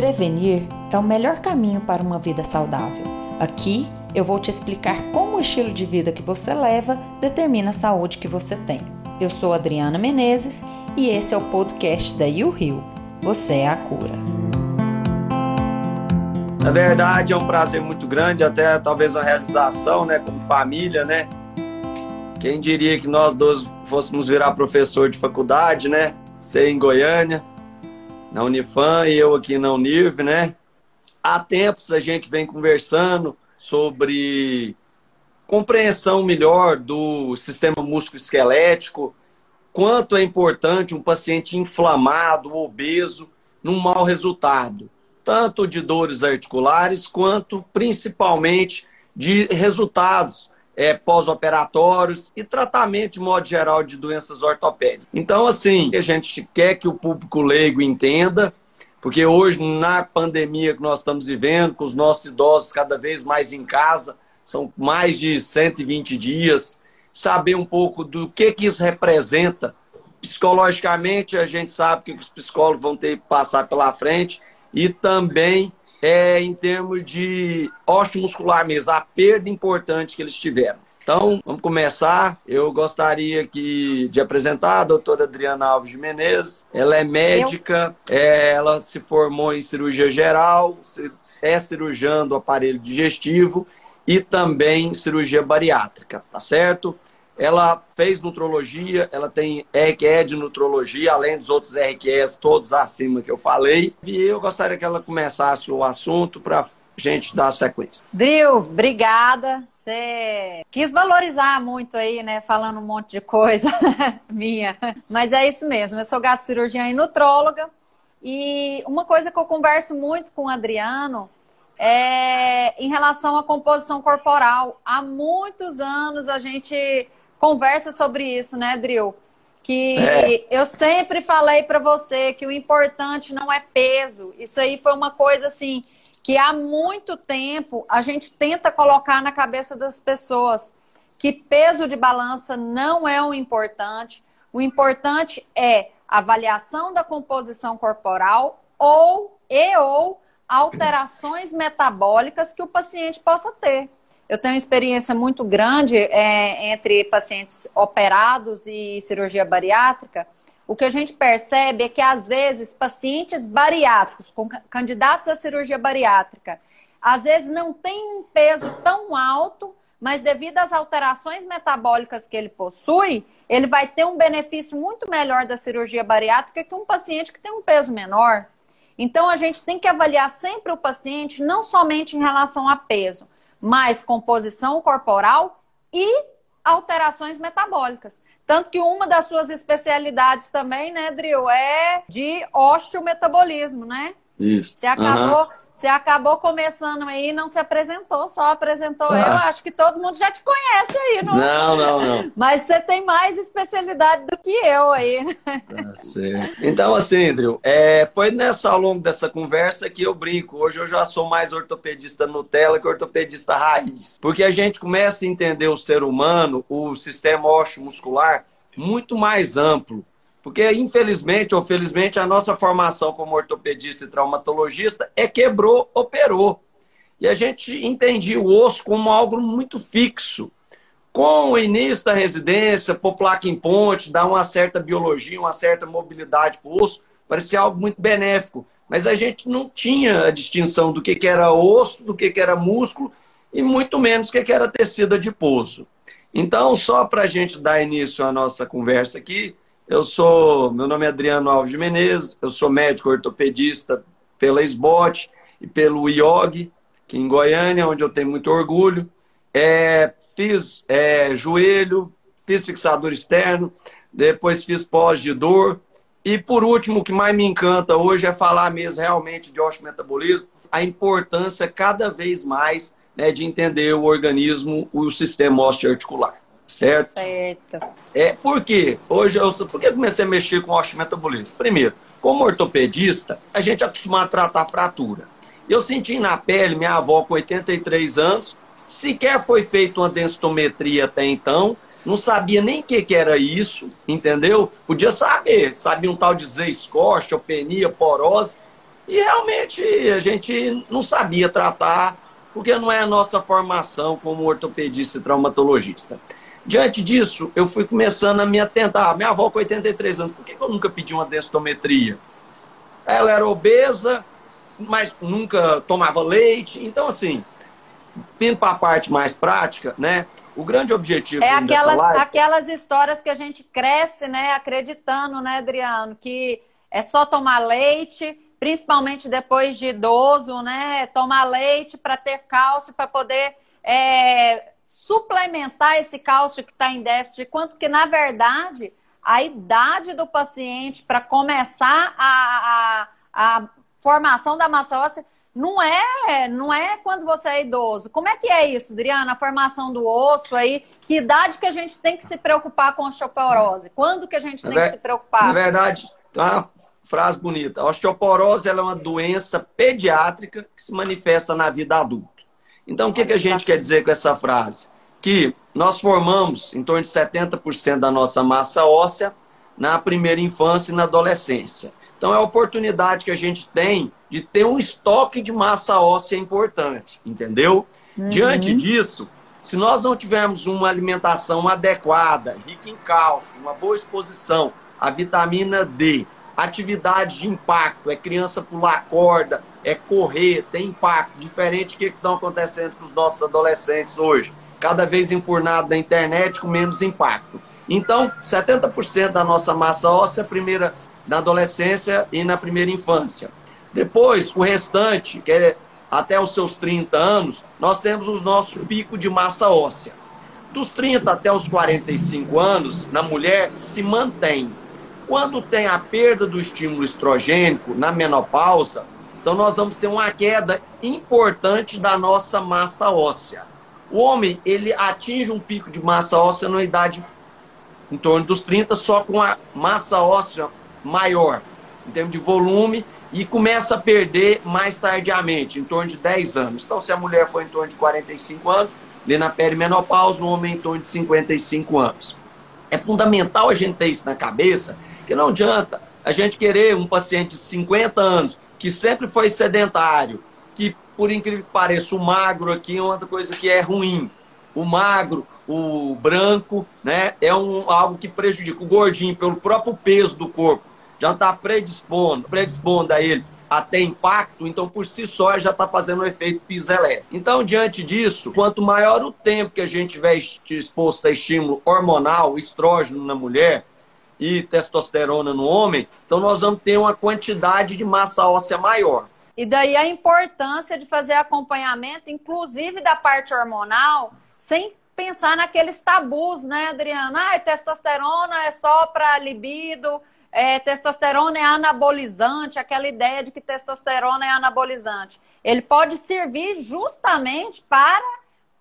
prevenir é o melhor caminho para uma vida saudável. Aqui eu vou te explicar como o estilo de vida que você leva determina a saúde que você tem. Eu sou Adriana Menezes e esse é o podcast da You Rio. Você é a cura. Na verdade, é um prazer muito grande, até talvez a realização, né, como família, né? Quem diria que nós dois fôssemos virar professor de faculdade, né? Ser em Goiânia, na Unifam e eu aqui na Unirv, né? Há tempos a gente vem conversando sobre compreensão melhor do sistema músculo-esquelético, quanto é importante um paciente inflamado, obeso, num mau resultado, tanto de dores articulares quanto principalmente de resultados é, pós-operatórios e tratamento de modo geral de doenças ortopédicas. Então, assim, a gente quer que o público leigo entenda, porque hoje, na pandemia que nós estamos vivendo, com os nossos idosos cada vez mais em casa, são mais de 120 dias, saber um pouco do que, que isso representa. Psicologicamente, a gente sabe que os psicólogos vão ter que passar pela frente e também é, em termos de osteomuscular mesmo, a perda importante que eles tiveram. Então, vamos começar. Eu gostaria aqui de apresentar a doutora Adriana Alves de Menezes. Ela é médica, é, ela se formou em cirurgia geral, é cirurgiã do aparelho digestivo e também cirurgia bariátrica, tá certo? Ela fez nutrologia, ela tem RQE de nutrologia, além dos outros RQEs todos acima que eu falei. E eu gostaria que ela começasse o assunto para gente dar sequência. Dril, obrigada. Você quis valorizar muito aí, né? Falando um monte de coisa minha. Mas é isso mesmo. Eu sou gastrocirurgiã e nutróloga. E uma coisa que eu converso muito com o Adriano é em relação à composição corporal. Há muitos anos a gente conversa sobre isso, né, Dril? Que é. eu sempre falei para você que o importante não é peso. Isso aí foi uma coisa assim que há muito tempo a gente tenta colocar na cabeça das pessoas que peso de balança não é o importante. O importante é avaliação da composição corporal ou e ou alterações metabólicas que o paciente possa ter. Eu tenho experiência muito grande é, entre pacientes operados e cirurgia bariátrica. O que a gente percebe é que, às vezes, pacientes bariátricos, com candidatos à cirurgia bariátrica, às vezes não têm um peso tão alto, mas devido às alterações metabólicas que ele possui, ele vai ter um benefício muito melhor da cirurgia bariátrica que um paciente que tem um peso menor. Então, a gente tem que avaliar sempre o paciente, não somente em relação a peso, mais composição corporal e alterações metabólicas. Tanto que uma das suas especialidades também, né, Dril, é de osteometabolismo, né? Isso. Você acabou, uhum. Você acabou começando aí e não se apresentou, só apresentou ah. eu. Acho que todo mundo já te conhece aí, não? Não, não, não. Mas você tem mais especialidade do que eu aí. Tá certo. Então, assim, Andrew, é, foi nessa, ao longo dessa conversa que eu brinco. Hoje eu já sou mais ortopedista Nutella que ortopedista raiz. Porque a gente começa a entender o ser humano, o sistema muscular muito mais amplo. Porque, infelizmente ou felizmente, a nossa formação como ortopedista e traumatologista é quebrou, operou. E a gente entendia o osso como algo muito fixo. Com o início da residência, pôr placa em ponte, dar uma certa biologia, uma certa mobilidade para o osso, parecia algo muito benéfico. Mas a gente não tinha a distinção do que, que era osso, do que, que era músculo e muito menos do que, que era tecido adiposo. Então, só para a gente dar início à nossa conversa aqui, eu sou, meu nome é Adriano Alves de Menezes, eu sou médico ortopedista pela SBOT e pelo IOG, aqui em Goiânia, onde eu tenho muito orgulho. É, fiz é, joelho, fiz fixador externo, depois fiz pós de dor. E por último, o que mais me encanta hoje é falar mesmo realmente de osteometabolismo, a importância cada vez mais né, de entender o organismo, o sistema osteoarticular certo? Certo. É, por quê? Hoje eu, por que eu comecei a mexer com osteometabolismo? Primeiro, como ortopedista, a gente é acostumado a tratar fratura. Eu senti na pele, minha avó com 83 anos, sequer foi feita uma densitometria até então, não sabia nem o que, que, era isso, entendeu? Podia saber, sabia um tal de Z-score, osteopenia, porose, E realmente a gente não sabia tratar, porque não é a nossa formação como ortopedista e traumatologista. Diante disso, eu fui começando a me atentar. Minha avó com 83 anos, por que eu nunca pedi uma densitometria? Ela era obesa, mas nunca tomava leite. Então, assim, indo para a parte mais prática, né? O grande objetivo é aquelas, live... aquelas histórias que a gente cresce, né, acreditando, né, Adriano, que é só tomar leite, principalmente depois de idoso, né, tomar leite para ter cálcio, para poder é, suplementar esse cálcio que está em déficit, quanto que, na verdade, a idade do paciente para começar a, a, a formação da massa óssea não é, não é quando você é idoso. Como é que é isso, Adriana? A formação do osso aí, que idade que a gente tem que se preocupar com a osteoporose? Quando que a gente tem que se preocupar? Na verdade, uma frase bonita. A osteoporose é uma doença pediátrica que se manifesta na vida adulta. Então, o que, que a gente quer dizer com essa frase? Que nós formamos em torno de 70% da nossa massa óssea na primeira infância e na adolescência. Então, é a oportunidade que a gente tem de ter um estoque de massa óssea importante, entendeu? Uhum. Diante disso, se nós não tivermos uma alimentação adequada, rica em cálcio, uma boa exposição à vitamina D, atividade de impacto, é criança pular corda, é correr, tem impacto, diferente do que estão acontecendo com os nossos adolescentes hoje, cada vez enfurnado na internet com menos impacto. Então, 70% da nossa massa óssea primeira na adolescência e na primeira infância. Depois, o restante, que é até os seus 30 anos, nós temos o nosso pico de massa óssea. Dos 30 até os 45 anos, na mulher, se mantém. Quando tem a perda do estímulo estrogênico na menopausa, então nós vamos ter uma queda importante da nossa massa óssea. O homem, ele atinge um pico de massa óssea na idade em torno dos 30, só com a massa óssea maior, em termos de volume, e começa a perder mais tardiamente, em torno de 10 anos. Então, se a mulher for em torno de 45 anos, ali na perimenopausa, o homem em torno de 55 anos. É fundamental a gente ter isso na cabeça, que não adianta a gente querer um paciente de 50 anos, que sempre foi sedentário, que, por incrível que pareça, o magro aqui é uma coisa que é ruim. O magro, o branco, né, é um, algo que prejudica o gordinho pelo próprio peso do corpo. Já está predispondo, predispondo a ele a ter impacto, então por si só já está fazendo um efeito piso elétrico. Então, diante disso, quanto maior o tempo que a gente estiver exposto a estímulo hormonal, estrógeno na mulher e testosterona no homem, então nós vamos ter uma quantidade de massa óssea maior. E daí a importância de fazer acompanhamento, inclusive da parte hormonal, sem pensar naqueles tabus, né, Adriana? Ah, testosterona é só para libido, é, testosterona é anabolizante, aquela ideia de que testosterona é anabolizante. Ele pode servir justamente para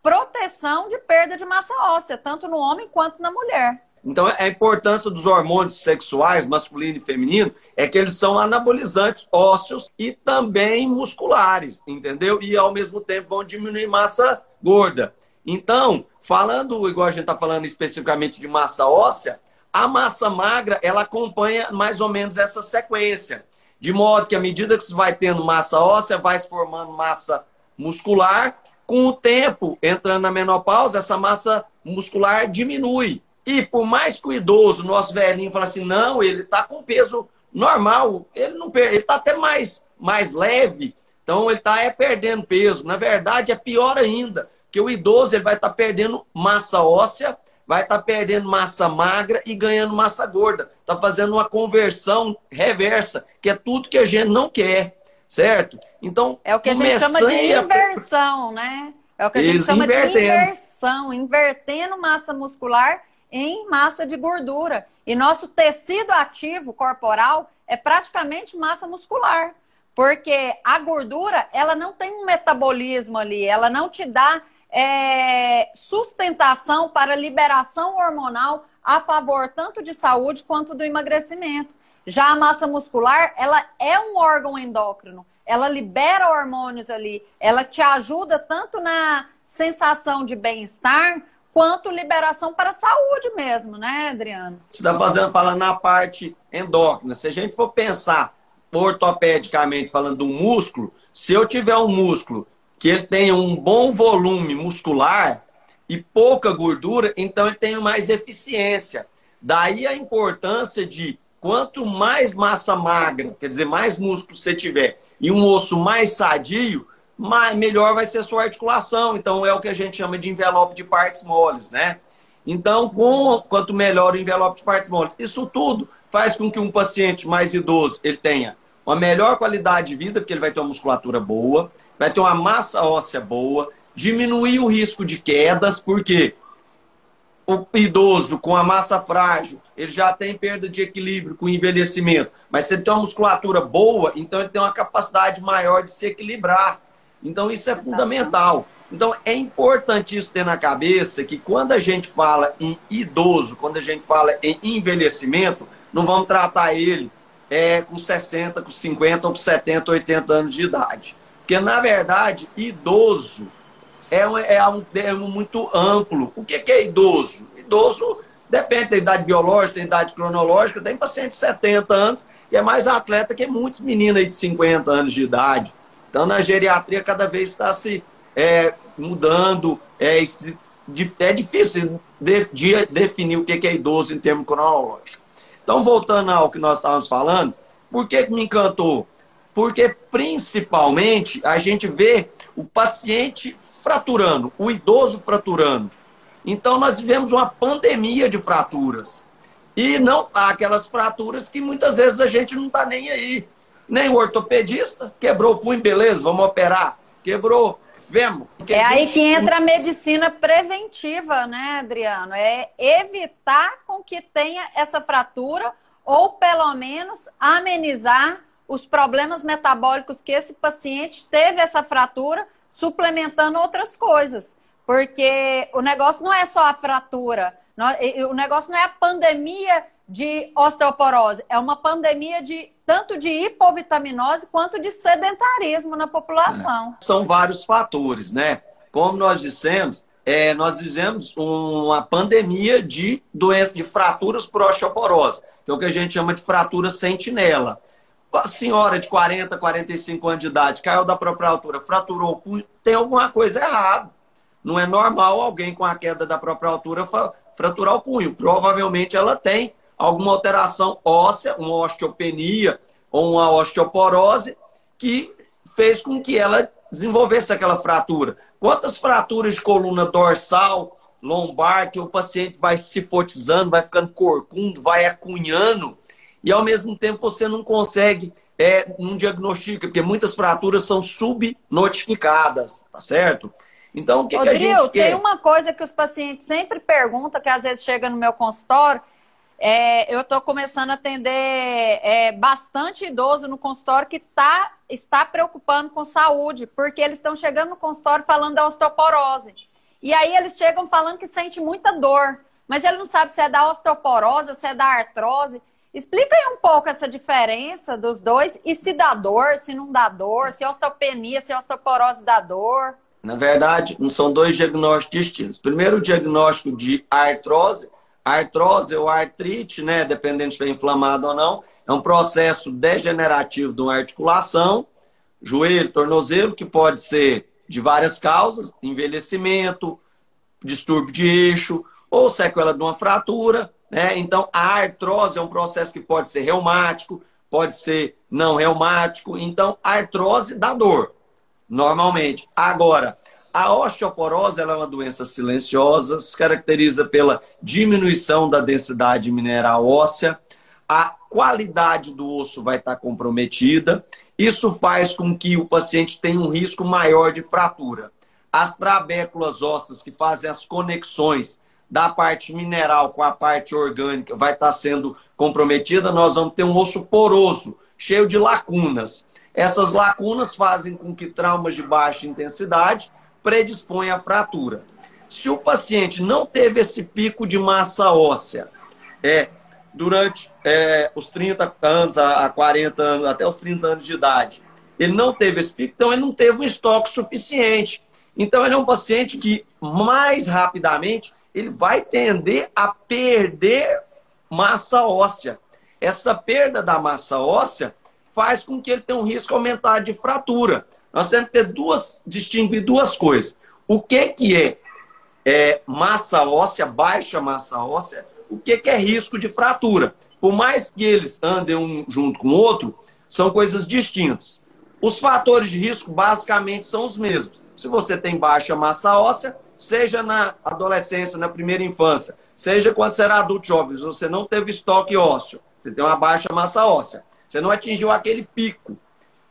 proteção de perda de massa óssea, tanto no homem quanto na mulher. Então, a importância dos hormônios sexuais, masculino e feminino, é que eles são anabolizantes ósseos e também musculares, entendeu? E, ao mesmo tempo, vão diminuir massa gorda. Então, falando, igual a gente está falando especificamente de massa óssea, a massa magra, ela acompanha mais ou menos essa sequência. De modo que, à medida que você vai tendo massa óssea, vai se formando massa muscular. Com o tempo, entrando na menopausa, essa massa muscular diminui. E por mais que o idoso, nosso velhinho, fala assim, não, ele está com peso normal, ele não ele está até mais, mais leve, então ele está é, perdendo peso. Na verdade, é pior ainda, que o idoso ele vai estar tá perdendo massa óssea vai estar tá perdendo massa magra e ganhando massa gorda. Está fazendo uma conversão reversa, que é tudo que a gente não quer, certo? Então, é o que a gente chama de inversão, a... né? É o que a gente chama invertendo. de inversão, invertendo massa muscular em massa de gordura. E nosso tecido ativo corporal é praticamente massa muscular. Porque a gordura, ela não tem um metabolismo ali, ela não te dá é, sustentação para liberação hormonal a favor tanto de saúde quanto do emagrecimento. Já a massa muscular, ela é um órgão endócrino, ela libera hormônios ali, ela te ajuda tanto na sensação de bem-estar quanto liberação para a saúde mesmo, né, Adriano? Você está fazendo falando na parte endócrina. Se a gente for pensar ortopedicamente falando do músculo, se eu tiver um músculo que ele tenha um bom volume muscular e pouca gordura, então ele tem mais eficiência. Daí a importância de quanto mais massa magra, quer dizer, mais músculo você tiver e um osso mais sadio, mais, melhor vai ser a sua articulação. Então é o que a gente chama de envelope de partes moles, né? Então, com, quanto melhor o envelope de partes moles, isso tudo faz com que um paciente mais idoso ele tenha uma melhor qualidade de vida, porque ele vai ter uma musculatura boa, vai ter uma massa óssea boa, diminuir o risco de quedas, porque o idoso com a massa frágil, ele já tem perda de equilíbrio com o envelhecimento, mas se ele tem uma musculatura boa, então ele tem uma capacidade maior de se equilibrar. Então isso é fundamental. Então é importantíssimo ter na cabeça que quando a gente fala em idoso, quando a gente fala em envelhecimento, não vamos tratar ele é, com 60, com 50 ou com 70, 80 anos de idade. Porque, na verdade, idoso é um, é um termo muito amplo. O que é idoso? Idoso depende da idade biológica, da idade cronológica. Tem paciente de 70 anos que é mais atleta que muitos meninos de 50 anos de idade. Então, na geriatria, cada vez está se é, mudando. É, é difícil de, de, definir o que é idoso em termos cronológicos. Então, voltando ao que nós estávamos falando, por que, me encantou? Porque, principalmente, a gente vê o paciente fraturando, o idoso fraturando. Então, nós vivemos uma pandemia de fraturas. E não aquelas fraturas que muitas vezes a gente não está nem aí. Nem o ortopedista quebrou o punho, beleza, vamos operar. Quebrou Vemos. É aí que entra a medicina preventiva, né, Adriano? É evitar com que tenha essa fratura ou pelo menos amenizar os problemas metabólicos que esse paciente teve essa fratura, suplementando outras coisas. Porque o negócio não é só a fratura, o negócio não é a pandemia de osteoporose, é uma pandemia de tanto de hipovitaminose quanto de sedentarismo na população. É. São vários fatores, né? Como nós dissemos, é, nós vivemos uma pandemia de doenças de fraturas por osteoporose, que é o que a gente chama de fratura sentinela. A senhora de 40, 45 anos de idade caiu da própria altura, fraturou o punho, tem alguma coisa errada. Não é normal alguém com a queda da própria altura fraturar o punho. Provavelmente ela tem alguma alteração óssea, uma osteopenia ou uma osteoporose que fez com que ela desenvolvesse aquela fratura. Quantas fraturas de coluna dorsal, lombar, que o paciente vai se fotizando, vai ficando corcundo, vai acunhando, e ao mesmo tempo você não consegue é, não diagnostica, porque muitas fraturas são subnotificadas, tá certo? Então, o que, que a gente quer? tem uma coisa que os pacientes sempre perguntam, que às vezes chega no meu consultório, é, eu estou começando a atender é, bastante idoso no consultório que tá, está preocupando com saúde, porque eles estão chegando no consultório falando da osteoporose. E aí eles chegam falando que sente muita dor, mas ele não sabe se é da osteoporose ou se é da artrose. Explica aí um pouco essa diferença dos dois e se dá dor, se não dá dor, se é osteopenia, se é osteoporose dá dor. Na verdade, são dois diagnósticos distintos. Primeiro, o diagnóstico de artrose artrose ou artrite, né, dependendo se é inflamado ou não, é um processo degenerativo de uma articulação, joelho, tornozelo, que pode ser de várias causas, envelhecimento, distúrbio de eixo ou sequela de uma fratura. Né? Então, a artrose é um processo que pode ser reumático, pode ser não reumático. Então, artrose dá dor, normalmente. Agora, a osteoporose é uma doença silenciosa, se caracteriza pela diminuição da densidade mineral óssea, a qualidade do osso vai estar comprometida. Isso faz com que o paciente tenha um risco maior de fratura. As trabéculas ósseas que fazem as conexões da parte mineral com a parte orgânica vai estar sendo comprometida, nós vamos ter um osso poroso, cheio de lacunas. Essas lacunas fazem com que traumas de baixa intensidade predispõe à fratura. Se o paciente não teve esse pico de massa óssea é, durante é, os 30 anos, a 40 anos, até os 30 anos de idade, ele não teve esse pico, então ele não teve um estoque suficiente. Então ele é um paciente que mais rapidamente ele vai tender a perder massa óssea. Essa perda da massa óssea faz com que ele tenha um risco aumentado de fratura. Nós temos que ter duas, distinguir duas coisas. O que, que é, é massa óssea, baixa massa óssea, o que, que é risco de fratura. Por mais que eles andem um junto com o outro, são coisas distintas. Os fatores de risco basicamente são os mesmos. Se você tem baixa massa óssea, seja na adolescência, na primeira infância, seja quando você era adulto jovem, você não teve estoque ósseo, você tem uma baixa massa óssea, você não atingiu aquele pico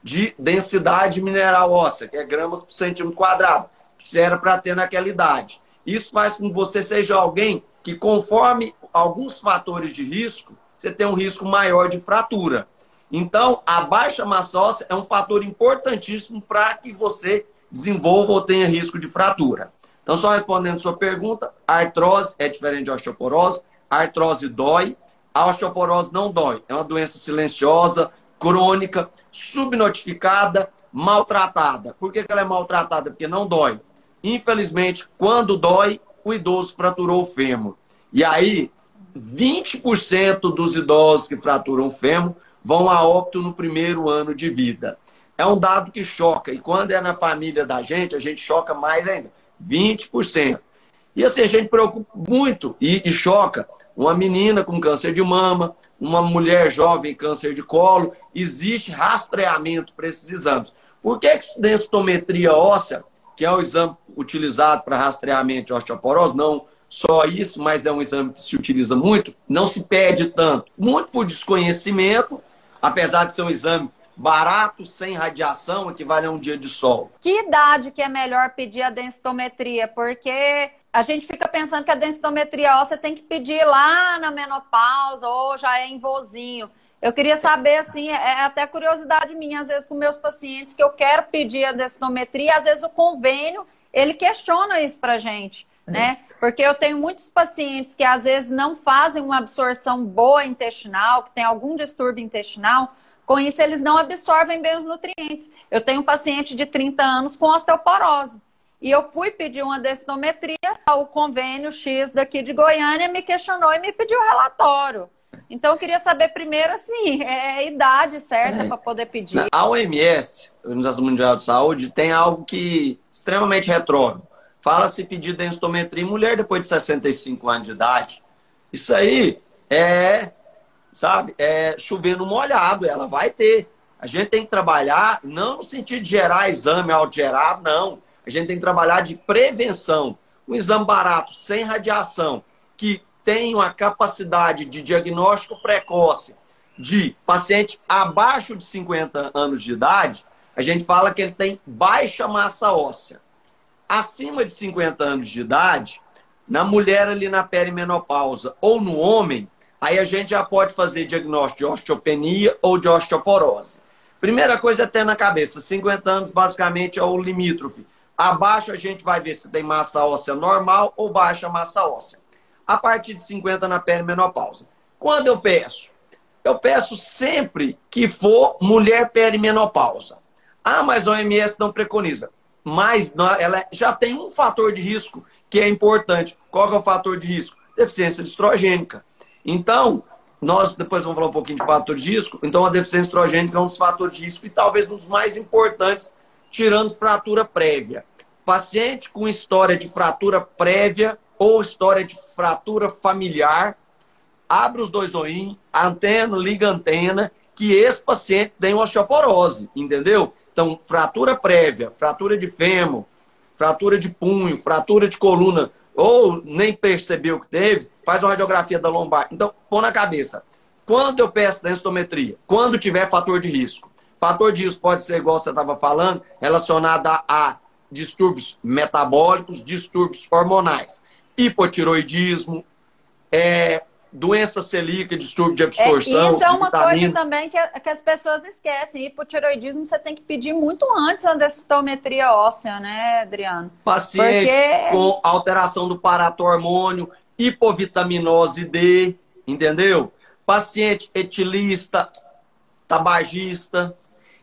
de densidade mineral óssea, que é gramas por centímetro quadrado, que você era para ter naquela idade. Isso faz com que você seja alguém que, conforme alguns fatores de risco, você tem um risco maior de fratura. Então, a baixa massa óssea é um fator importantíssimo para que você desenvolva ou tenha risco de fratura. Então, só respondendo sua pergunta, artrose é diferente de osteoporose. A artrose dói, a osteoporose não dói. É uma doença silenciosa, crônica, subnotificada, maltratada. Por que, ela é maltratada? Porque não dói. Infelizmente, quando dói, o idoso fraturou o fêmur. E aí, 20% dos idosos que fraturam o fêmur vão a óbito no primeiro ano de vida. É um dado que choca. E quando é na família da gente, a gente choca mais ainda. 20%. E assim, a gente preocupa muito e, e choca uma menina com câncer de mama, uma mulher jovem câncer de colo, existe rastreamento para esses exames. Por que, que densitometria óssea, que é o exame utilizado para rastreamento de osteoporose, não só isso, mas é um exame que se utiliza muito, não se pede tanto? Muito por desconhecimento, apesar de ser um exame barato, sem radiação, equivale a um dia de sol. Que idade que é melhor pedir a densitometria? Porque a gente fica pensando que a densitometria óssea tem que pedir lá na menopausa ou já é em vozinho. Eu queria saber, assim, é, é até curiosidade minha, às vezes, com meus pacientes, que eu quero pedir a densitometria, às vezes o convênio, ele questiona isso pra gente, é. né? Porque eu tenho muitos pacientes que, às vezes, não fazem uma absorção boa intestinal, que tem algum distúrbio intestinal, com isso, eles não absorvem bem os nutrientes. Eu tenho um paciente de 30 anos com osteoporose. E eu fui pedir uma densitometria, o convênio X daqui de Goiânia me questionou e me pediu relatório. Então, eu queria saber primeiro, assim, é a idade certa é. para poder pedir. A OMS, a Organização Mundial de Saúde, tem algo que extremamente retrógrado. Fala-se pedir densitometria em mulher depois de 65 anos de idade. Isso aí é sabe? É, chovendo molhado, ela vai ter. A gente tem que trabalhar, não no sentido de gerar exame autogerado, não. A gente tem que trabalhar de prevenção. Um exame barato, sem radiação, que tem uma capacidade de diagnóstico precoce de paciente abaixo de 50 anos de idade, a gente fala que ele tem baixa massa óssea. Acima de 50 anos de idade, na mulher ali na perimenopausa ou no homem, Aí a gente já pode fazer diagnóstico de osteopenia ou de osteoporose. Primeira coisa é ter na cabeça, 50 anos basicamente é o limítrofe. Abaixo a gente vai ver se tem massa óssea normal ou baixa massa óssea. A partir de 50 na perimenopausa. Quando eu peço? Eu peço sempre que for mulher perimenopausa. Ah, mas a OMS não preconiza. Mas ela já tem um fator de risco que é importante. Qual é o fator de risco? Deficiência de estrogênica. Então, nós depois vamos falar um pouquinho de fator de risco. Então, a deficiência estrogênica é um dos fatores de risco e talvez um dos mais importantes, tirando fratura prévia. Paciente com história de fratura prévia ou história de fratura familiar, abre os dois olhinhos, antena, liga antena, que esse paciente tem osteoporose, entendeu? Então, fratura prévia, fratura de fêmur, fratura de punho, fratura de coluna, ou nem percebeu que teve, faz uma radiografia da lombar. Então, põe na cabeça. Quando eu peço densitometria? Quando tiver fator de risco. Fator de risco pode ser, igual você estava falando, relacionado a, a distúrbios metabólicos, distúrbios hormonais. Hipotiroidismo, é, doença celíaca, distúrbio de absorção. É, isso é uma coisa também que, que, as pessoas esquecem. Hipotiroidismo você tem que pedir muito antes a densitometria óssea, né, Adriano? Paciente Porque... com alteração do paratormônio, hipovitaminose D, entendeu? Paciente etilista, tabagista.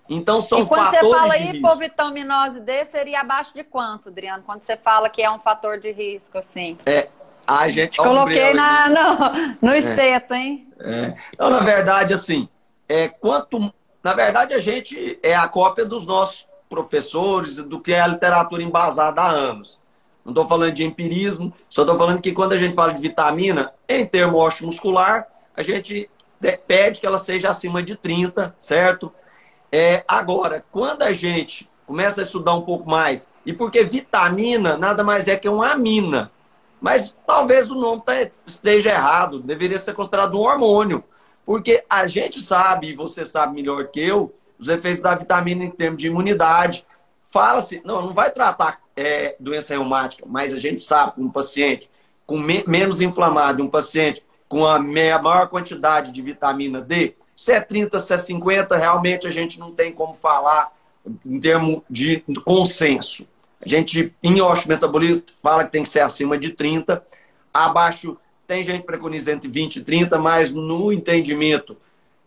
Então são e quando fatores você fala hipovitaminose D, seria abaixo de quanto, Adriano? Quando você fala que é um fator de risco, assim? É, a gente. Coloquei na, no, no espeto, é. hein? É. Então, na verdade, assim, é, quanto Na verdade, a gente é a cópia dos nossos professores, do que é a literatura embasada há anos. Não estou falando de empirismo, só estou falando que quando a gente fala de vitamina, em termo muscular, a gente pede que ela seja acima de 30, certo? É, agora, quando a gente começa a estudar um pouco mais, e porque vitamina nada mais é que uma amina, mas talvez o nome tá, esteja errado, deveria ser considerado um hormônio, porque a gente sabe, e você sabe melhor que eu, os efeitos da vitamina em termos de imunidade. Fala-se, não, não vai tratar é, doença reumática, mas a gente sabe que um paciente com me menos inflamado, um paciente com a maior quantidade de vitamina D, se é 30, se é 50, realmente a gente não tem como falar em termos de consenso. A gente, em osteometabolismo, fala que tem que ser acima de 30. Abaixo, tem gente que preconiza entre 20 e 30, mas no entendimento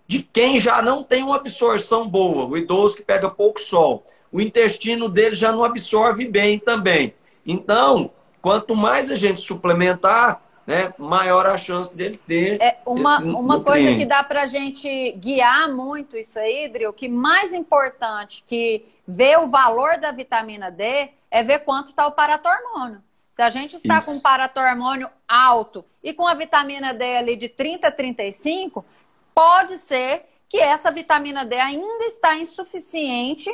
de quem já não tem uma absorção boa, o idoso que pega pouco sol, o intestino dele já não absorve bem também. Então, quanto mais a gente suplementar, né, maior a chance dele ter. É uma, uma coisa que dá para a gente guiar muito isso aí, Dril, que mais importante que ver o valor da vitamina D é ver quanto está o paratormônio. Se a gente está isso. com um paratormônio alto e com a vitamina D ali de 30 a 35, pode ser que essa vitamina D ainda está insuficiente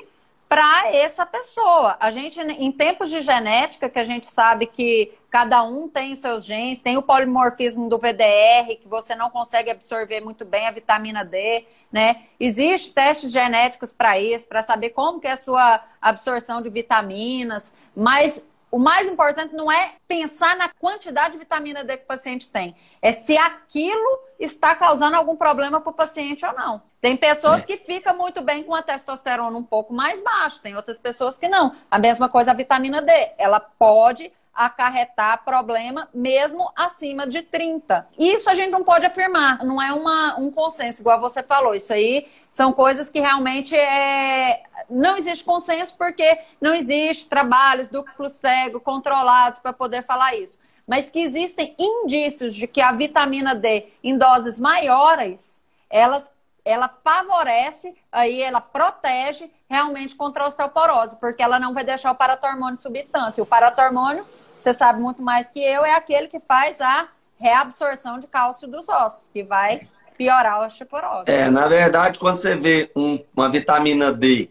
para essa pessoa. A gente, em tempos de genética, que a gente sabe que cada um tem os seus genes, tem o polimorfismo do VDR, que você não consegue absorver muito bem a vitamina D, né? Existem testes genéticos para isso, para saber como que é a sua absorção de vitaminas, mas o mais importante não é pensar na quantidade de vitamina D que o paciente tem, é se aquilo está causando algum problema para o paciente ou não. Tem pessoas é. que ficam muito bem com a testosterona um pouco mais baixa, tem outras pessoas que não. A mesma coisa a vitamina D, ela pode acarretar problema mesmo acima de 30. Isso a gente não pode afirmar, não é uma, um consenso, igual você falou. Isso aí são coisas que realmente é... não existe consenso porque não existe trabalhos duplo cego controlados para poder falar isso mas que existem indícios de que a vitamina D em doses maiores, elas, ela favorece, aí ela protege realmente contra a osteoporose, porque ela não vai deixar o paratormônio subir tanto. E o paratormônio, você sabe muito mais que eu, é aquele que faz a reabsorção de cálcio dos ossos, que vai piorar a osteoporose. É, na verdade, quando você vê um, uma vitamina D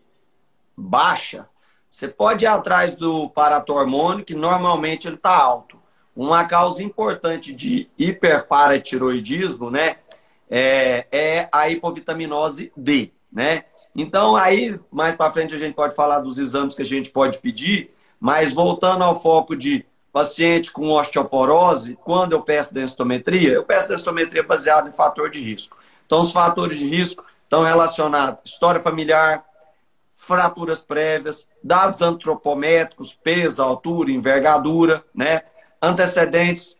baixa, você pode ir atrás do paratormônio, que normalmente ele está alto uma causa importante de hiperparatiroidismo, né, é, é a hipovitaminose D, né? Então, aí, mais para frente, a gente pode falar dos exames que a gente pode pedir, mas voltando ao foco de paciente com osteoporose, quando eu peço densitometria, eu peço densitometria baseada em fator de risco. Então, os fatores de risco estão relacionados à história familiar, fraturas prévias, dados antropométricos, peso, altura, envergadura, né? antecedentes,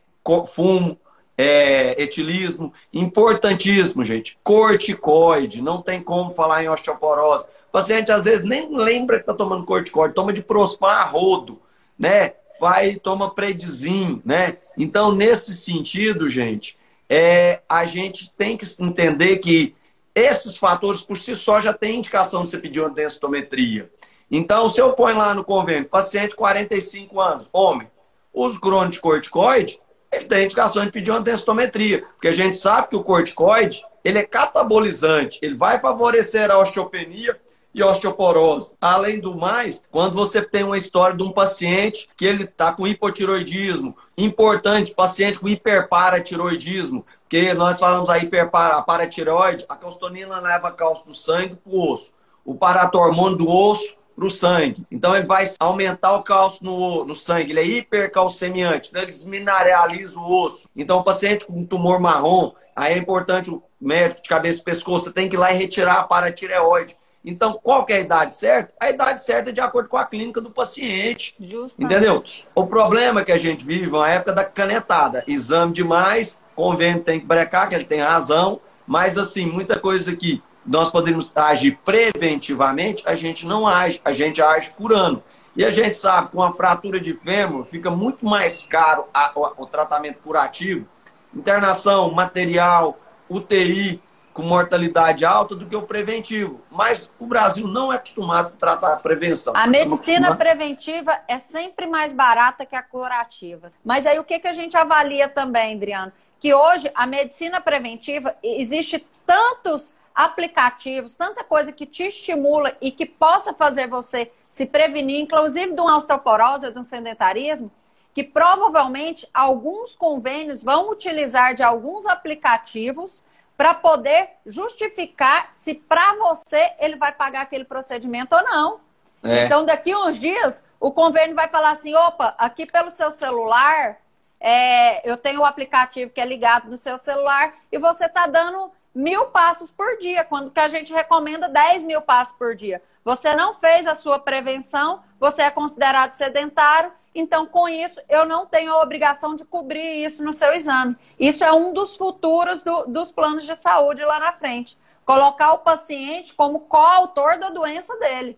fumo, é, etilismo, importantíssimo, gente. Corticoide, não tem como falar em osteoporose. O paciente às vezes nem lembra que está tomando corticoide, toma de prospar rodo, né? Vai toma predizin, né? Então, nesse sentido, gente, é, a gente tem que entender que esses fatores por si só já tem indicação de você pedir uma densitometria. Então, se eu ponho lá no convênio, paciente 45 anos, homem, os crônicos de corticoide, ele tem indicação de pedir uma densitometria, porque a gente sabe que o corticoide, ele é catabolizante, ele vai favorecer a osteopenia e osteoporose. Além do mais, quando você tem uma história de um paciente que ele está com hipotiroidismo, importante, paciente com hiperparatiroidismo, que nós falamos a hiperparatiroide, a calcitonina leva cálcio do sangue para o osso. O paratormônio do osso para o sangue. Então ele vai aumentar o cálcio no, no sangue, ele é hipercalcemiante, né? ele desmineraliza o osso. Então o paciente com tumor marrom, aí é importante o médico de cabeça e pescoço, você tem que ir lá e retirar a paratireoide. Então, qual é a idade certa? A idade certa é de acordo com a clínica do paciente. Justamente. Entendeu? O problema é que a gente vive é uma época da canetada. Exame demais, convênio tem que brecar, que ele tem razão, mas assim, muita coisa aqui nós podemos agir preventivamente, a gente não age, a gente age curando. E a gente sabe que uma fratura de fêmur fica muito mais caro a, o, o tratamento curativo, internação, material, UTI, com mortalidade alta do que o preventivo. Mas o Brasil não é acostumado a tratar a prevenção. A medicina preventiva é sempre mais barata que a curativa. Mas aí o que, que a gente avalia também, Adriano? Que hoje a medicina preventiva existe tantos aplicativos, tanta coisa que te estimula e que possa fazer você se prevenir, inclusive de uma osteoporose ou de um sedentarismo, que provavelmente alguns convênios vão utilizar de alguns aplicativos para poder justificar se para você ele vai pagar aquele procedimento ou não. É. Então, daqui uns dias, o convênio vai falar assim: opa, aqui pelo seu celular, é, eu tenho o aplicativo que é ligado no seu celular e você está dando mil passos por dia, quando que a gente recomenda 10 mil passos por dia. Você não fez a sua prevenção, você é considerado sedentário, então com isso eu não tenho a obrigação de cobrir isso no seu exame. Isso é um dos futuros do, dos planos de saúde lá na frente. Colocar o paciente como coautor da doença dele.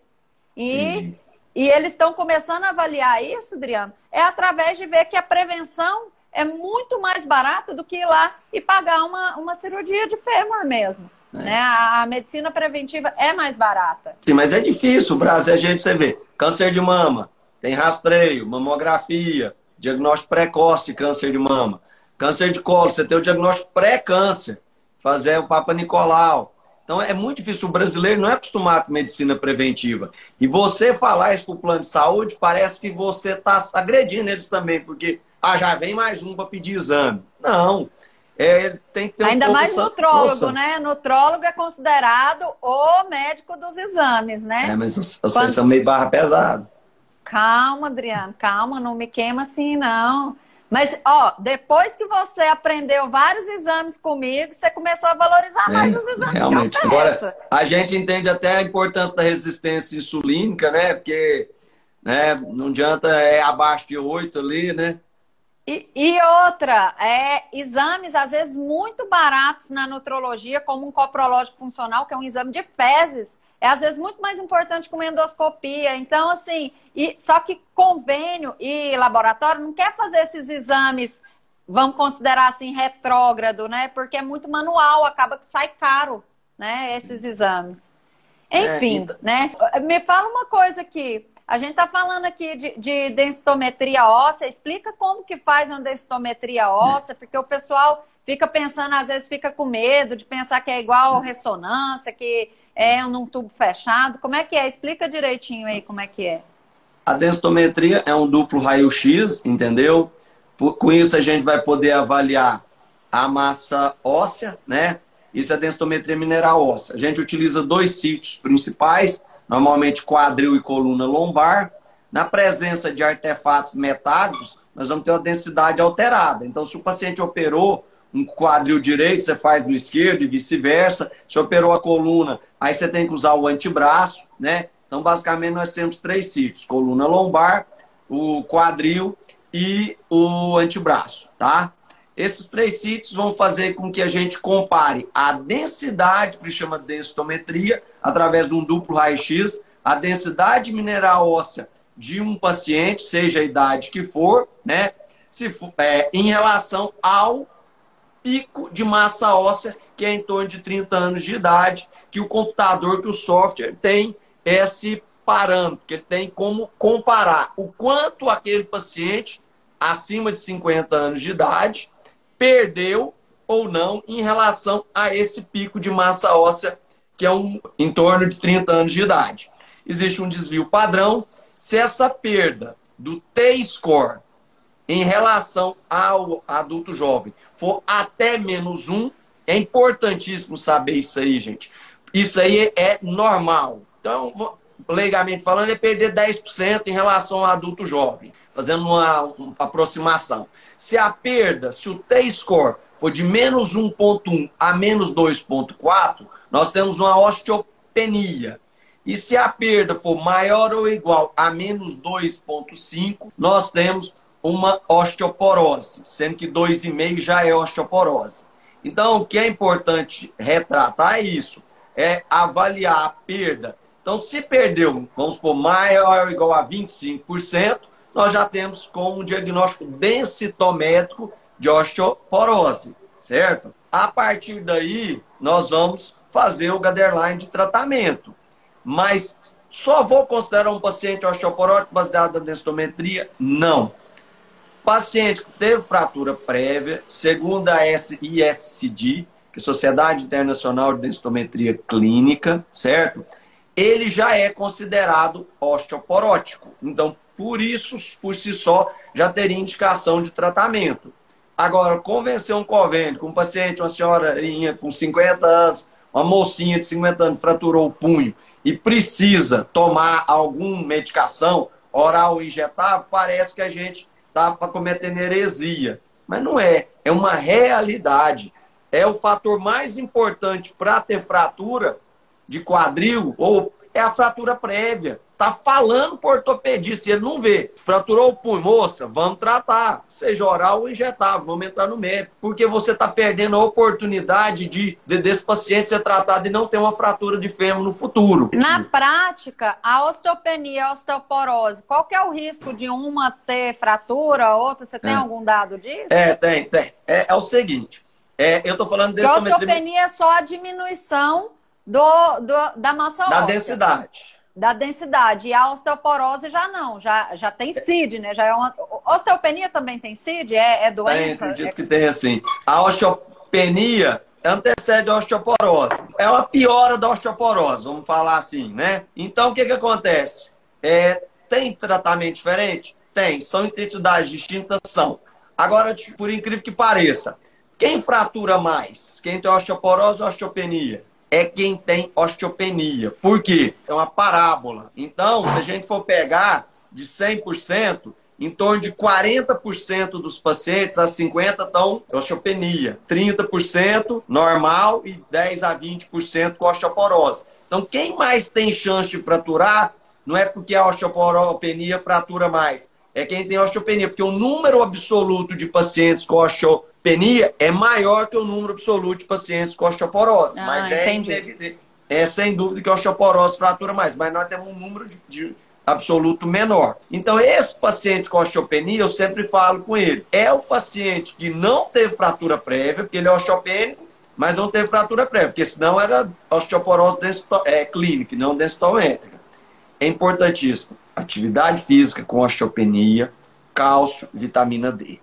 E, e eles estão começando a avaliar isso, Adriano, é através de ver que a prevenção é muito mais barata do que ir lá e pagar uma, uma cirurgia de fêmur mesmo. É. Né? A, a, medicina preventiva é mais barata. Sim, mas é difícil. O Brasil, a gente, você vê, câncer de mama, tem rastreio, mamografia, diagnóstico precoce de câncer de mama. Câncer de colo, você tem o diagnóstico pré-câncer, fazer o Papa Nicolau. Então é muito difícil. O brasileiro não é acostumado com medicina preventiva. E você falar isso para o plano de saúde, parece que você está agredindo eles também, porque ah, já vem mais um para pedir exame. Não. É, tem que ter Ainda um mais nutrólogo, noção. né? Nutrólogo é considerado o médico dos exames, né? É, mas vocês Quando... são meio barra pesado. Calma, Adriano, calma, não me queima assim, não. Mas, ó, depois que você aprendeu vários exames comigo, você começou a valorizar mais é, os exames. Realmente. Agora, a gente entende até a importância da resistência insulínica, né? Porque né, não adianta é abaixo de 8 ali, né? E, e, outra, é, exames às vezes muito baratos na nutrologia, como um coprológico funcional, que é um exame de fezes, é às vezes muito mais importante que uma endoscopia. Então, assim, e, só que convênio e laboratório não quer fazer esses exames, vamos considerar assim, retrógrado, né? Porque é muito manual, acaba que sai caro, né? Esses exames. É, Enfim, é, né? Me fala uma coisa aqui. A gente está falando aqui de, de, densitometria óssea. Explica como que faz uma densitometria óssea, porque o pessoal fica pensando, às vezes fica com medo de pensar que é igual ressonância, que é num tubo fechado. Como é que é? Explica direitinho aí como é que é. A densitometria é um duplo raio-x, entendeu? Com isso a gente vai poder avaliar a massa óssea, né? Isso é densitometria mineral óssea. A gente utiliza dois sítios principais normalmente quadril e coluna lombar. Na presença de artefatos metálicos, nós vamos ter uma densidade alterada. Então, se o paciente operou um quadril direito, você faz no esquerdo e vice-versa. Se operou a coluna, aí você tem que usar o antebraço, né? Então, basicamente, nós temos três sítios: coluna lombar, o quadril e o antebraço, tá? Esses três sítios vão fazer com que a gente compare a densidade, que chama de densitometria, através de um duplo raio-x, a densidade mineral óssea de um paciente, seja a idade que for, né? Se for, é, em relação ao pico de massa óssea, que é em torno de 30 anos de idade, que o computador, que o software tem esse parâmetro, que ele tem como comparar o quanto aquele paciente acima de 50 anos de idade perdeu ou não em relação a esse pico de massa óssea, que é um, em torno de 30 anos de idade. Existe um desvio padrão. Se essa perda do T-score em relação ao adulto jovem for até menos um, é importantíssimo saber isso aí, gente. Isso aí é normal. Então, legalmente falando, é perder 10% em relação ao adulto jovem, fazendo uma, uma aproximação. Se a perda, se o T-score for de menos 1,1 a menos 2,4, nós temos uma osteopenia. E se a perda for maior ou igual a menos 2,5, nós temos uma osteoporose, sendo que 2,5 já é osteoporose. Então, o que é importante retratar é isso, é avaliar a perda. Então, se perdeu, vamos supor, maior ou igual a 25%, nós já temos como um diagnóstico densitométrico de osteoporose, certo? A partir daí, nós vamos fazer o Gaderline de tratamento. Mas só vou considerar um paciente osteoporótico baseado na densitometria? Não. Paciente que teve fratura prévia, segundo a ISCD, que é Sociedade Internacional de Densitometria Clínica, certo? Ele já é considerado osteoporótico. Então, por isso, por si só, já teria indicação de tratamento. Agora, convencer um convênio com um paciente, uma senhorinha com 50 anos, uma mocinha de 50 anos fraturou o punho e precisa tomar alguma medicação oral injetável, parece que a gente está cometendo heresia. Mas não é. É uma realidade. É o fator mais importante para ter fratura de quadril ou é a fratura prévia. Está falando por ortopedista, ele não vê. Fraturou o punho, moça, vamos tratar. Seja oral ou injetável, vamos entrar no médico. Porque você está perdendo a oportunidade de, de desse paciente ser tratado e não ter uma fratura de fêmur no futuro. Na prática, a osteopenia, a osteoporose, qual que é o risco de uma ter fratura, a outra? Você tem é. algum dado disso? É, tem, tem. É, é o seguinte, é, eu estou falando de osteopenia é só a diminuição do, do, da massa óssea. Da densidade. Da densidade. E a osteoporose já não, já, já tem CID, né? Já é uma... Osteopenia também tem CID? É, é doença? Tem, acredito é... que tem assim. A osteopenia antecede a osteoporose. É uma piora da osteoporose, vamos falar assim, né? Então, o que que acontece? É, tem tratamento diferente? Tem. São entidades distintas? São. Agora, por incrível que pareça, quem fratura mais? Quem tem osteoporose ou osteopenia? É quem tem osteopenia. Por quê? É uma parábola. Então, se a gente for pegar de 100%, em torno de 40% dos pacientes a 50% estão com osteopenia, 30% normal e 10 a 20% com osteoporose. Então, quem mais tem chance de fraturar não é porque a osteopenia fratura mais, é quem tem osteopenia, porque o número absoluto de pacientes com osteopenia é maior que o número absoluto de pacientes com osteoporose. Ah, mas é, é sem dúvida que a osteoporose fratura mais, mas nós temos um número de, de absoluto menor. Então, esse paciente com osteopenia, eu sempre falo com ele, é o paciente que não teve fratura prévia, porque ele é osteopênico, mas não teve fratura prévia, porque senão era osteoporose densito, é, clínica, não densitométrica. É importantíssimo atividade física com osteopenia, cálcio, vitamina D.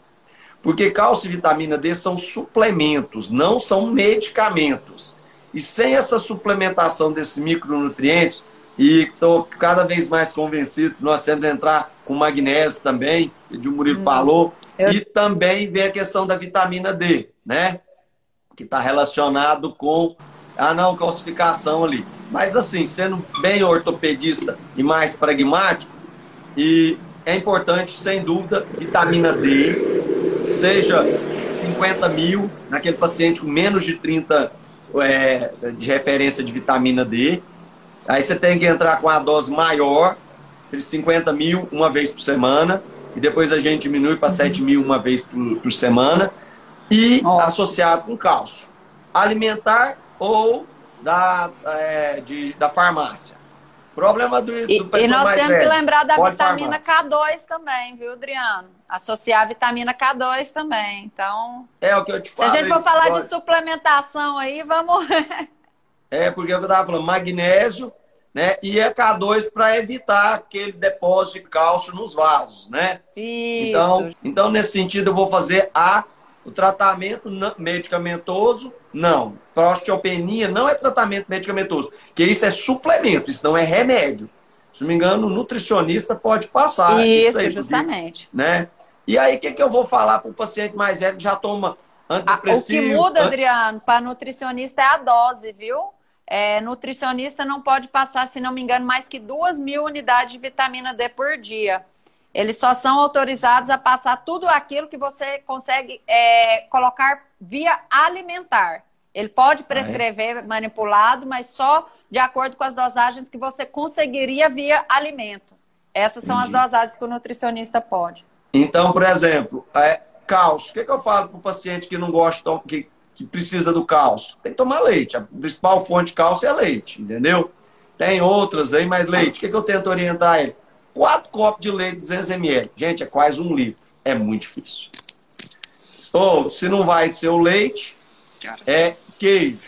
Porque cálcio e vitamina D são suplementos, não são medicamentos. E sem essa suplementação desses micronutrientes, e estou cada vez mais convencido que nós temos que entrar com magnésio também, que o Murilo hum. falou, Eu... e também vem a questão da vitamina D, né? Que está relacionado com a não calcificação ali. Mas assim, sendo bem ortopedista e mais pragmático, e é importante, sem dúvida, vitamina D, seja 50 mil naquele paciente com menos de 30 é, de referência de vitamina D. Aí você tem que entrar com a dose maior, entre 50 mil uma vez por semana, e depois a gente diminui para 7 mil uma vez por, por semana, e Nossa. associado com cálcio. Alimentar ou da, é, de, da farmácia. Problema do, do e, e nós temos velho. que lembrar da vitamina farmácia. K2 também, viu, Adriano? Associar a vitamina K2 também. Então. É o que eu te falo. Se a gente for falar pode... de suplementação aí, vamos. é, porque eu estava falando, magnésio, né? E a K2 para evitar aquele depósito de cálcio nos vasos, né? Isso. Então, então, nesse sentido, eu vou fazer a o tratamento medicamentoso, não. Para osteopenia não é tratamento medicamentoso, que isso é suplemento, isso não é remédio. Se não me engano, o nutricionista pode passar. Isso, isso aí, justamente. Né? E aí, o que, que eu vou falar para o paciente mais velho que já toma antidepressivo? O que muda, Adriano, para nutricionista é a dose, viu? É, nutricionista não pode passar, se não me engano, mais que duas mil unidades de vitamina D por dia. Eles só são autorizados a passar tudo aquilo que você consegue é, colocar via alimentar. Ele pode prescrever ah, é? manipulado, mas só de acordo com as dosagens que você conseguiria via alimento. Essas são Entendi. as dosagens que o nutricionista pode. Então, por exemplo, é, cálcio. O que, que eu falo para o paciente que não gosta, que, que precisa do cálcio? Tem que tomar leite. A principal fonte de cálcio é leite, entendeu? Tem outras aí, mas leite. O que, que eu tento orientar ele? Quatro copos de leite, 200 ml. Gente, é quase um litro. É muito difícil. Ou, se não vai ser o leite, é queijo.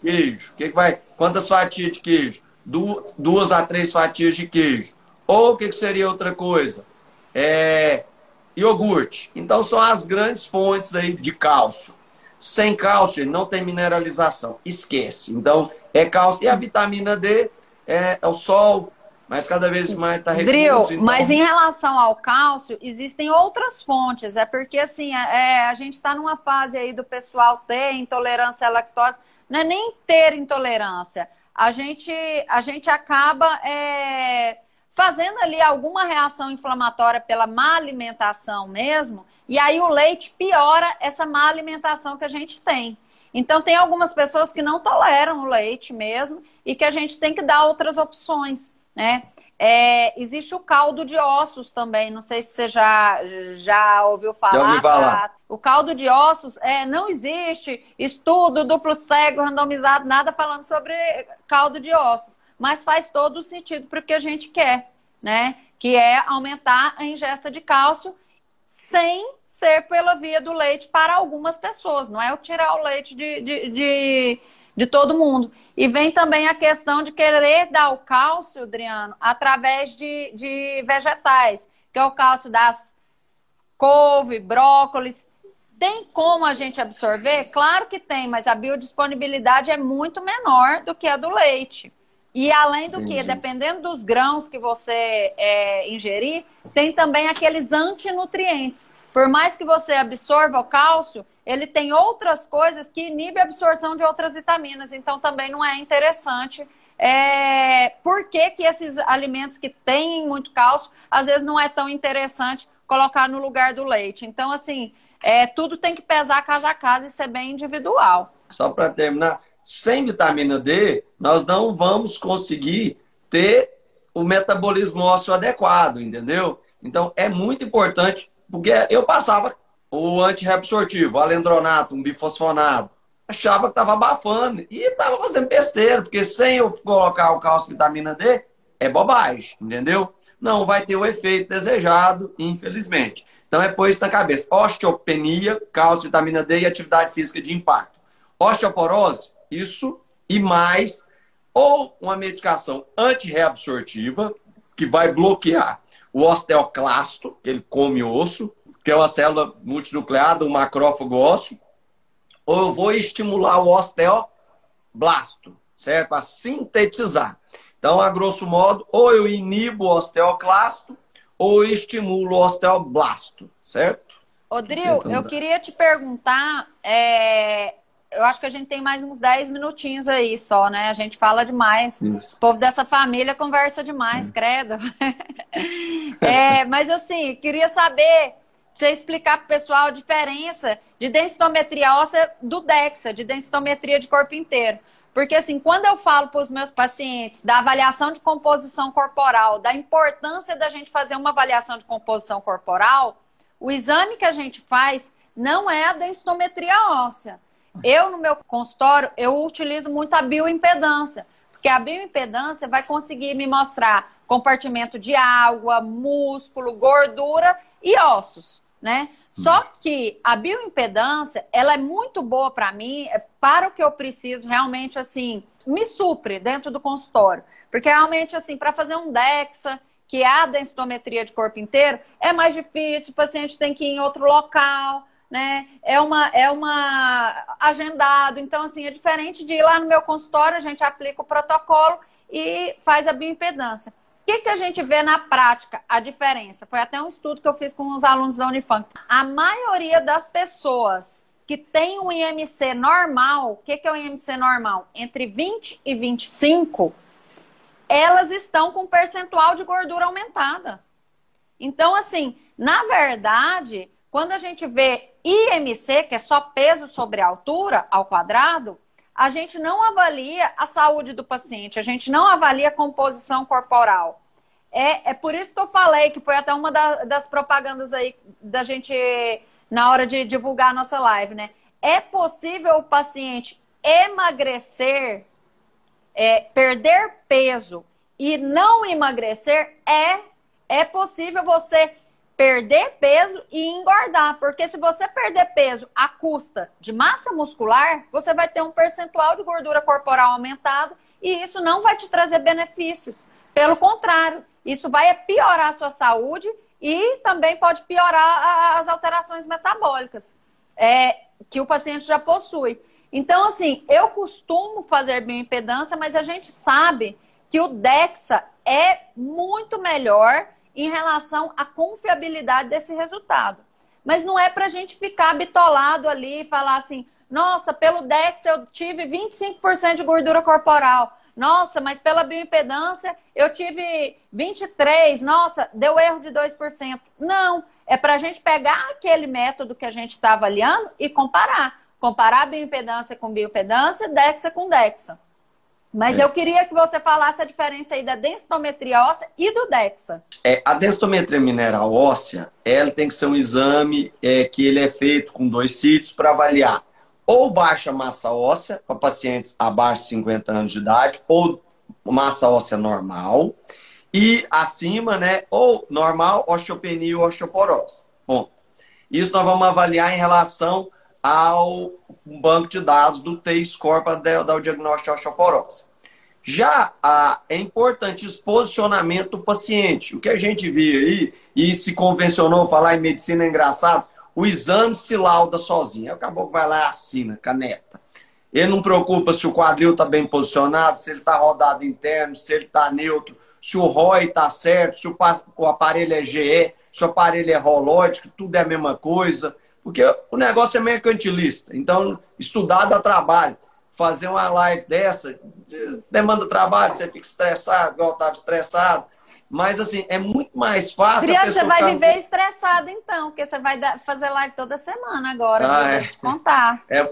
queijo. Que que vai, quantas fatias de queijo? Du, duas a três fatias de queijo. Ou o que, que seria outra coisa? É, iogurte. Então são as grandes fontes aí de cálcio. Sem cálcio não tem mineralização. Esquece. Então é cálcio. E a vitamina D é, é o sol, mas cada vez mais está recurso. Então... mas em relação ao cálcio, existem outras fontes. É porque, assim, é, é a gente está numa fase aí do pessoal ter intolerância à lactose. Não é nem ter intolerância. A gente, a gente acaba é, fazendo ali alguma reação inflamatória pela má alimentação mesmo. E aí o leite piora essa má alimentação que a gente tem. Então, tem algumas pessoas que não toleram o leite mesmo e que a gente tem que dar outras opções né? É, existe o caldo de ossos também, não sei se você já, já ouviu falar. Já ouvi falar. O caldo de ossos, é, não existe estudo duplo cego, randomizado, nada falando sobre caldo de ossos, mas faz todo o sentido para o que a gente quer, né? Que é aumentar a ingesta de cálcio sem ser pela via do leite para algumas pessoas, não é eu tirar o leite de, de, de de todo mundo. E vem também a questão de querer dar o cálcio, Adriano, através de, de vegetais, que é o cálcio das couve, brócolis. Tem como a gente absorver? Claro que tem, mas a biodisponibilidade é muito menor do que a do leite. E além do Entendi. que, dependendo dos grãos que você é, ingerir, tem também aqueles antinutrientes. Por mais que você absorva o cálcio, ele tem outras coisas que inibem a absorção de outras vitaminas. Então, também não é interessante. É... Por que, que esses alimentos que têm muito cálcio, às vezes não é tão interessante colocar no lugar do leite? Então, assim, é... tudo tem que pesar casa a casa e ser bem individual. Só para terminar, sem vitamina D, nós não vamos conseguir ter o metabolismo ósseo adequado, entendeu? Então, é muito importante, porque eu passava o antirreabsortivo, alendronato, um bifosfonato. Achava que estava abafando e estava fazendo besteira, porque sem eu colocar o cálcio vitamina D, é bobagem, entendeu? Não vai ter o efeito desejado, infelizmente. Então é pôr isso na cabeça. Osteopenia, cálcio, vitamina D e atividade física de impacto. Osteoporose, isso e mais, ou uma medicação antirreabsortiva, que vai bloquear o osteoclasto, que ele come osso, que é uma célula multinucleada, um macrófago ósseo, ou eu vou estimular o osteoblasto, certo? Para sintetizar. Então, a grosso modo, ou eu inibo o osteoclasto, ou eu estimulo o osteoblasto, certo? Rodrigo, eu queria te perguntar, é... eu acho que a gente tem mais uns 10 minutinhos aí só, né? A gente fala demais. Isso. O povo dessa família conversa demais, é. credo. é, mas assim, queria saber você explicar para o pessoal a diferença de densitometria óssea do DEXA, de densitometria de corpo inteiro. Porque, assim, quando eu falo para os meus pacientes da avaliação de composição corporal, da importância da gente fazer uma avaliação de composição corporal, o exame que a gente faz não é a densitometria óssea. Eu, no meu consultório, eu utilizo muito a bioimpedância, porque a bioimpedância vai conseguir me mostrar compartimento de água, músculo, gordura e ossos né? Só que a bioimpedância, ela é muito boa para mim, é para o que eu preciso realmente, assim, me supre dentro do consultório. Porque realmente, assim, para fazer um DEXA, que é a densitometria de corpo inteiro, é mais difícil, o paciente tem que ir em outro local, né? É uma, é uma agendado. Então, assim, é diferente de ir lá no meu consultório, a gente aplica o protocolo e faz a bioimpedância que, que a gente vê na prática a diferença? Foi até um estudo que eu fiz com os alunos da Unifam. A maioria das pessoas que tem um IMC normal, o que, que é o IMC normal? Entre 20 e 25, elas estão com percentual de gordura aumentada. Então, assim, na verdade, quando a gente vê IMC, que é só peso sobre altura ao quadrado, a gente não avalia a saúde do paciente, a gente não avalia a composição corporal. É, é por isso que eu falei, que foi até uma da, das propagandas aí da gente na hora de divulgar a nossa live, né? É possível o paciente emagrecer, é, perder peso e não emagrecer? É. É possível você perder peso e engordar. Porque se você perder peso à custa de massa muscular, você vai ter um percentual de gordura corporal aumentado e isso não vai te trazer benefícios. Pelo contrário, isso vai piorar a sua saúde e também pode piorar as alterações metabólicas é, que o paciente já possui. Então, assim, eu costumo fazer bioimpedância, mas a gente sabe que o DEXA é muito melhor em relação à confiabilidade desse resultado. Mas não é para a gente ficar bitolado ali e falar assim, nossa, pelo DEXA eu tive 25% de gordura corporal. Nossa, mas pela bioimpedância eu tive 23%. Nossa, deu erro de 2%. Não, é para a gente pegar aquele método que a gente está avaliando e comparar. Comparar bioimpedância com bioimpedância, DEXA com DEXA. Mas é. eu queria que você falasse a diferença aí da densitometria óssea e do DEXA. É, a densitometria mineral óssea, ela tem que ser um exame é, que ele é feito com dois sítios para avaliar ou baixa massa óssea para pacientes abaixo de 50 anos de idade, ou massa óssea normal, e acima, né, ou normal, osteopenia ou osteoporose. Bom, isso nós vamos avaliar em relação ao banco de dados do T-Score para dar o diagnóstico de osteoporose. Já é importante esse posicionamento do paciente. O que a gente vê aí, e se convencionou falar em medicina é engraçado, o exame se lauda sozinho. Acabou que vai lá e assina, caneta. Ele não preocupa se o quadril está bem posicionado, se ele está rodado interno, se ele está neutro, se o ROI está certo, se o aparelho é GE, se o aparelho é rológico, tudo é a mesma coisa. Porque o negócio é mercantilista. Então, estudar dá trabalho. Fazer uma live dessa demanda trabalho, você fica estressado, igual eu estava estressado. Mas, assim, é muito mais fácil. Criado, você vai viver estressado, então, porque você vai fazer live toda semana agora, ah, é. te contar. É,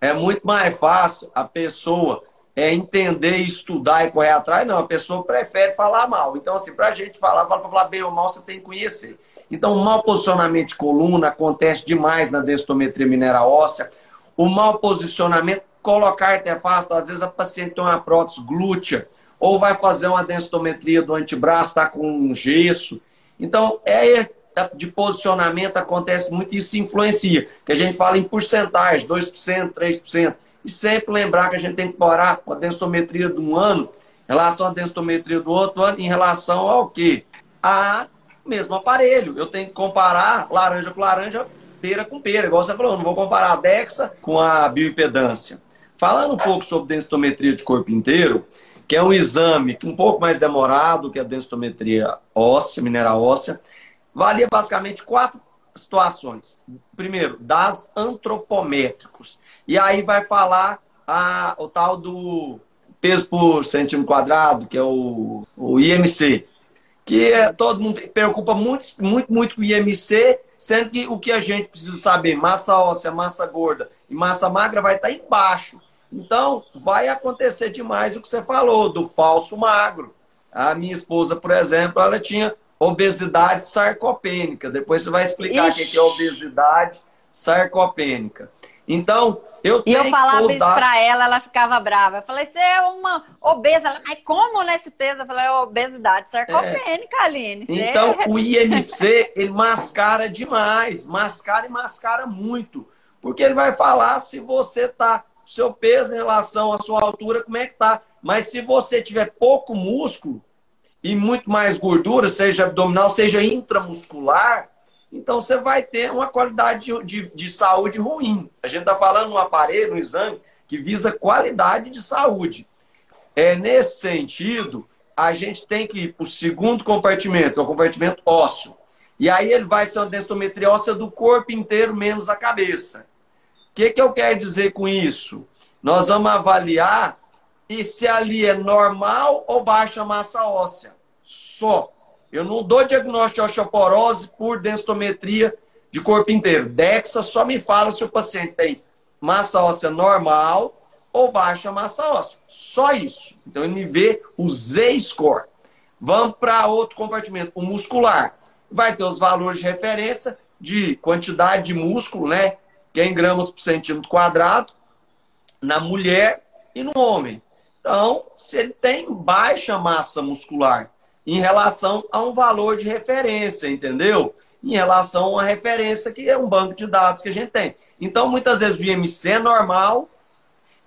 é muito mais fácil a pessoa é entender, estudar e correr atrás. Não, a pessoa prefere falar mal. Então, assim, para a gente falar, para falar bem ou mal, você tem que conhecer. Então, o mau posicionamento de coluna acontece demais na densitometria mineral óssea. O mau posicionamento, colocar artefato, às vezes a paciente tem uma prótese glútea, ou vai fazer uma densitometria do antebraço, está com um gesso. Então, é de posicionamento acontece muito, isso influencia. Que a gente fala em porcentagem, 2%, 3%. E sempre lembrar que a gente tem que comparar com a densitometria de um ano em relação à densitometria do outro ano, em relação ao quê? A mesmo aparelho. Eu tenho que comparar laranja com laranja, pera com pera. Igual você falou, não vou comparar a DEXA com a bioimpedância. Falando um pouco sobre densitometria de corpo inteiro, que é um exame um pouco mais demorado que a densitometria óssea, mineral óssea, valia basicamente quatro situações. Primeiro, dados antropométricos. E aí vai falar a, o tal do peso por centímetro quadrado, que é o, o IMC. Que é, todo mundo preocupa muito, muito, muito com o IMC, sendo que o que a gente precisa saber, massa óssea, massa gorda e massa magra, vai estar embaixo. Então, vai acontecer demais o que você falou, do falso magro. A minha esposa, por exemplo, ela tinha obesidade sarcopênica. Depois você vai explicar o que é obesidade sarcopênica. Então, eu tenho. E eu falava isso para ela, ela ficava brava. Eu falei, você é uma obesa. Ela, mas como nesse peso? Eu falei, é obesidade sarcopênica, é. Aline. Você... Então, o IMC, ele mascara demais. Mascara e mascara muito. Porque ele vai falar se você tá seu peso em relação à sua altura, como é que tá. Mas se você tiver pouco músculo e muito mais gordura, seja abdominal, seja intramuscular, então você vai ter uma qualidade de, de, de saúde ruim. A gente está falando um aparelho, um exame que visa qualidade de saúde. É nesse sentido, a gente tem que ir para o segundo compartimento, que é o compartimento ósseo. E aí ele vai ser uma densitometria óssea do corpo inteiro, menos a cabeça. O que, que eu quero dizer com isso? Nós vamos avaliar e se ali é normal ou baixa massa óssea. Só. Eu não dou diagnóstico de osteoporose por densitometria de corpo inteiro. DEXA só me fala se o paciente tem massa óssea normal ou baixa massa óssea. Só isso. Então ele me vê o Z-score. Vamos para outro compartimento, o muscular. Vai ter os valores de referência de quantidade de músculo, né? Que é em gramas por centímetro quadrado, na mulher e no homem. Então, se ele tem baixa massa muscular em relação a um valor de referência, entendeu? em relação a uma referência que é um banco de dados que a gente tem. Então, muitas vezes o IMC é normal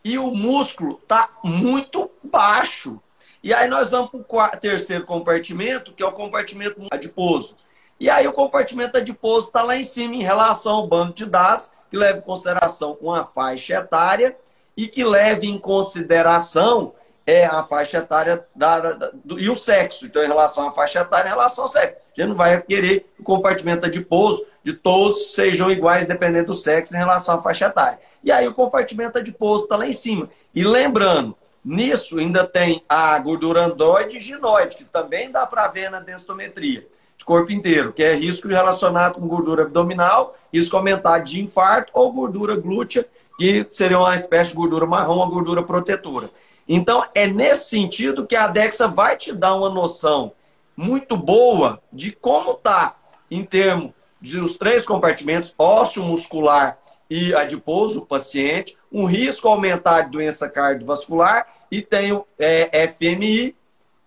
e o músculo está muito baixo. E aí nós vamos para o terceiro compartimento, que é o compartimento adiposo. E aí o compartimento adiposo está lá em cima em relação ao banco de dados, que leva em consideração uma faixa etária e que leve em consideração é a faixa etária da, da, da, do, e o sexo. Então, em relação à faixa etária, em relação ao sexo. A gente não vai querer que o compartimento adiposo de todos sejam iguais, dependendo do sexo, em relação à faixa etária. E aí o compartimento adiposo está lá em cima. E lembrando, nisso ainda tem a gordura androide e ginoide, que também dá para ver na densitometria corpo inteiro, que é risco relacionado com gordura abdominal, risco aumentado de infarto ou gordura glútea, que seria uma espécie de gordura marrom, uma gordura protetora. Então, é nesse sentido que a DEXA vai te dar uma noção muito boa de como está em termos dos três compartimentos, ósseo, muscular e adiposo, o paciente, um risco aumentado de doença cardiovascular e tem o é, FMI,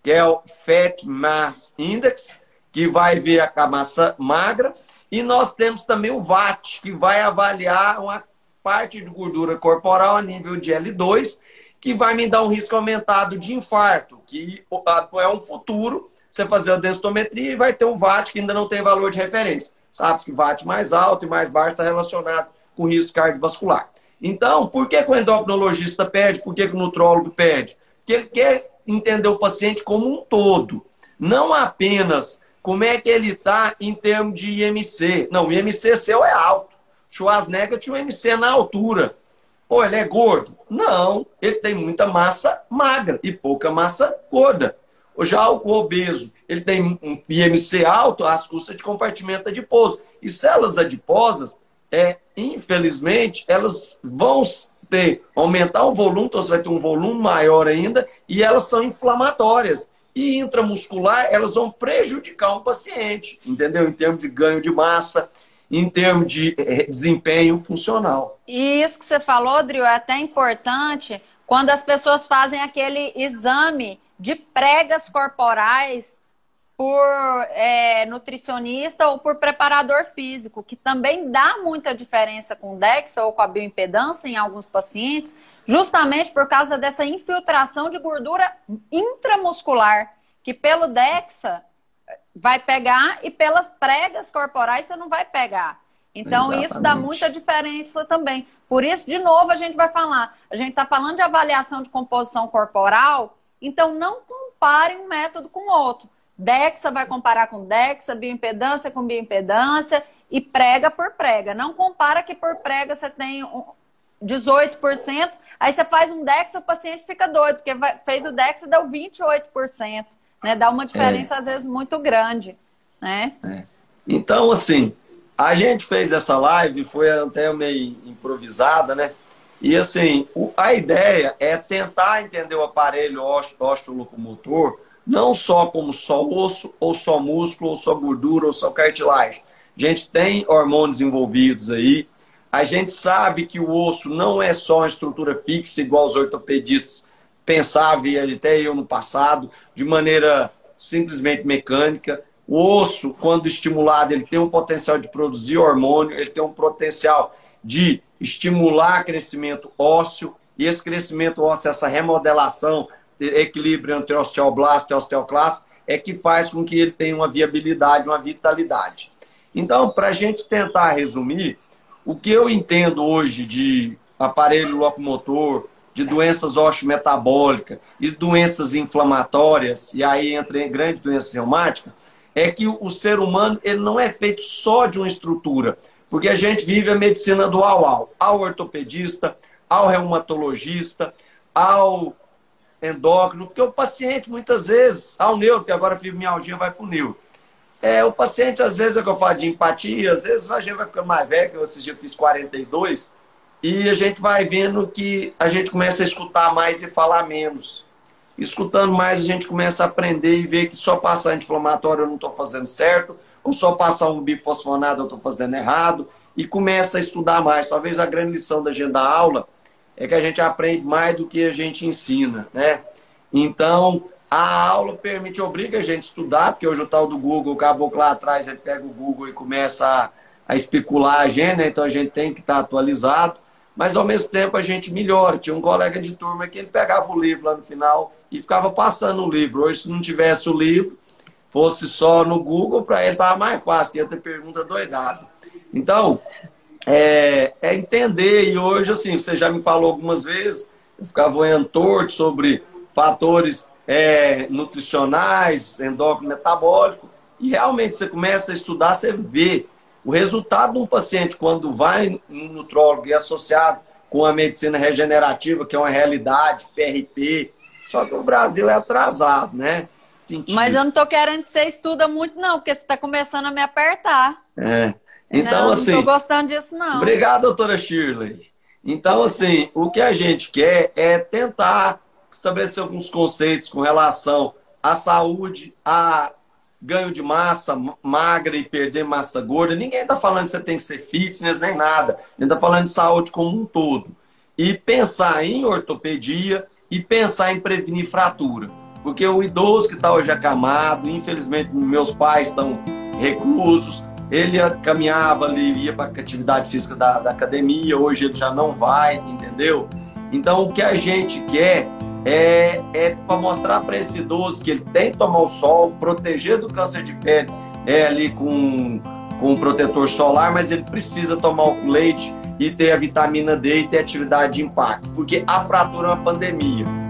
que é o Fat Mass Index, que vai ver a massa magra, e nós temos também o VAT, que vai avaliar uma parte de gordura corporal a nível de L2, que vai me dar um risco aumentado de infarto, que é um futuro, você fazer a densitometria e vai ter um VAT que ainda não tem valor de referência. Sabe que VAT mais alto e mais baixo está relacionado com risco cardiovascular. Então, por que, que o endocrinologista pede? Por que, que o nutrólogo pede? Porque ele quer entender o paciente como um todo, não apenas como é que ele está em termos de IMC. Não, o IMC seu é alto. Schwarzenegger tinha um IMC na altura. Pô, ele é gordo? Não, ele tem muita massa magra e pouca massa gorda. Já o obeso, ele tem um IMC alto às custas de compartimento adiposo. E células adiposas, é, infelizmente, elas vão ter, aumentar o volume, então você vai ter um volume maior ainda, e elas são inflamatórias. E intramuscular, elas vão prejudicar um paciente, entendeu? Em termos de ganho de massa, em termos de eh, desempenho funcional. E isso que você falou, Drio, é até importante quando as pessoas fazem aquele exame de pregas corporais por é, nutricionista ou por preparador físico, que também dá muita diferença com o DEXA ou com a bioimpedância em alguns pacientes, justamente por causa dessa infiltração de gordura intramuscular, que pelo DEXA vai pegar e pelas pregas corporais você não vai pegar. Então, Exatamente. isso dá muita diferença também. Por isso, de novo, a gente vai falar. A gente está falando de avaliação de composição corporal, então não compare um método com o outro. DEXA vai comparar com DEXA, bioimpedância com bioimpedância e prega por prega. Não compara que por prega você tem 18%, aí você faz um DEXA, o paciente fica doido, porque fez o DEXA e deu 28% né? Dá uma diferença, é. às vezes, muito grande, né? É. Então, assim, a gente fez essa live, foi até meio improvisada, né? E, assim, a ideia é tentar entender o aparelho osteolocomotor não só como só osso, ou só músculo, ou só gordura, ou só cartilagem. A gente tem hormônios envolvidos aí. A gente sabe que o osso não é só uma estrutura fixa, igual os ortopedistas pensava, e até eu no passado, de maneira simplesmente mecânica. O osso, quando estimulado, ele tem um potencial de produzir hormônio, ele tem um potencial de estimular crescimento ósseo, e esse crescimento ósseo, essa remodelação, equilíbrio entre osteoblasto e osteoclasto, é que faz com que ele tenha uma viabilidade, uma vitalidade. Então, para a gente tentar resumir, o que eu entendo hoje de aparelho locomotor, de doenças osteometabólicas e doenças inflamatórias, e aí entra em grande doença reumática, é que o ser humano ele não é feito só de uma estrutura, porque a gente vive a medicina dual ao, ao ortopedista, ao reumatologista, ao endócrino, porque o paciente muitas vezes, ao neuro, que agora a fibromialgia vai para o neuro. É, o paciente, às vezes, é que eu falo de empatia, às vezes a gente vai ficando mais velho, que eu esse dia fiz 42, e a gente vai vendo que a gente começa a escutar mais e falar menos. Escutando mais, a gente começa a aprender e ver que só passar anti-inflamatório eu não estou fazendo certo, ou só passar um bifosfonado eu estou fazendo errado, e começa a estudar mais. Talvez a grande lição da gente da aula é que a gente aprende mais do que a gente ensina, né? Então, A aula permite, obriga a gente a estudar, porque hoje o tal do Google, o caboclo lá atrás, ele pega o Google e começa a, a especular a gente, né? então a gente tem que estar atualizado, mas ao mesmo tempo a gente melhora. Tinha um colega de turma que ele pegava o livro lá no final e ficava passando o livro. Hoje, se não tivesse o livro, fosse só no Google, para ele estava mais fácil, ia ter pergunta doidada. Então, é, é, entender, e hoje, assim, você já me falou algumas vezes, eu ficava olhando torto sobre fatores é, nutricionais, endócrino metabólico, e realmente você começa a estudar, você vê o resultado de um paciente quando vai no nutrólogo e associado com a medicina regenerativa, que é uma realidade, PRP, só que o Brasil é atrasado, né? Sentido. Mas eu não tô querendo que você estuda muito, não, porque você está começando a me apertar. É. Então, não, assim. Não tô gostando disso, não. Obrigado, doutora Shirley. Então, assim, o que a gente quer é tentar estabelecer alguns conceitos com relação à saúde, a ganho de massa magra e perder massa gorda. Ninguém está falando que você tem que ser fitness nem nada. A gente está falando de saúde como um todo. E pensar em ortopedia e pensar em prevenir fratura. Porque o idoso que está hoje acamado, infelizmente meus pais estão reclusos, ele caminhava ali, ia para atividade física da, da academia, hoje ele já não vai, entendeu? Então o que a gente quer é, é para mostrar para esse idoso que ele tem que tomar o sol, proteger do câncer de pele é ali com, com protetor solar, mas ele precisa tomar o leite e ter a vitamina D e ter atividade de impacto, porque a fratura é uma pandemia.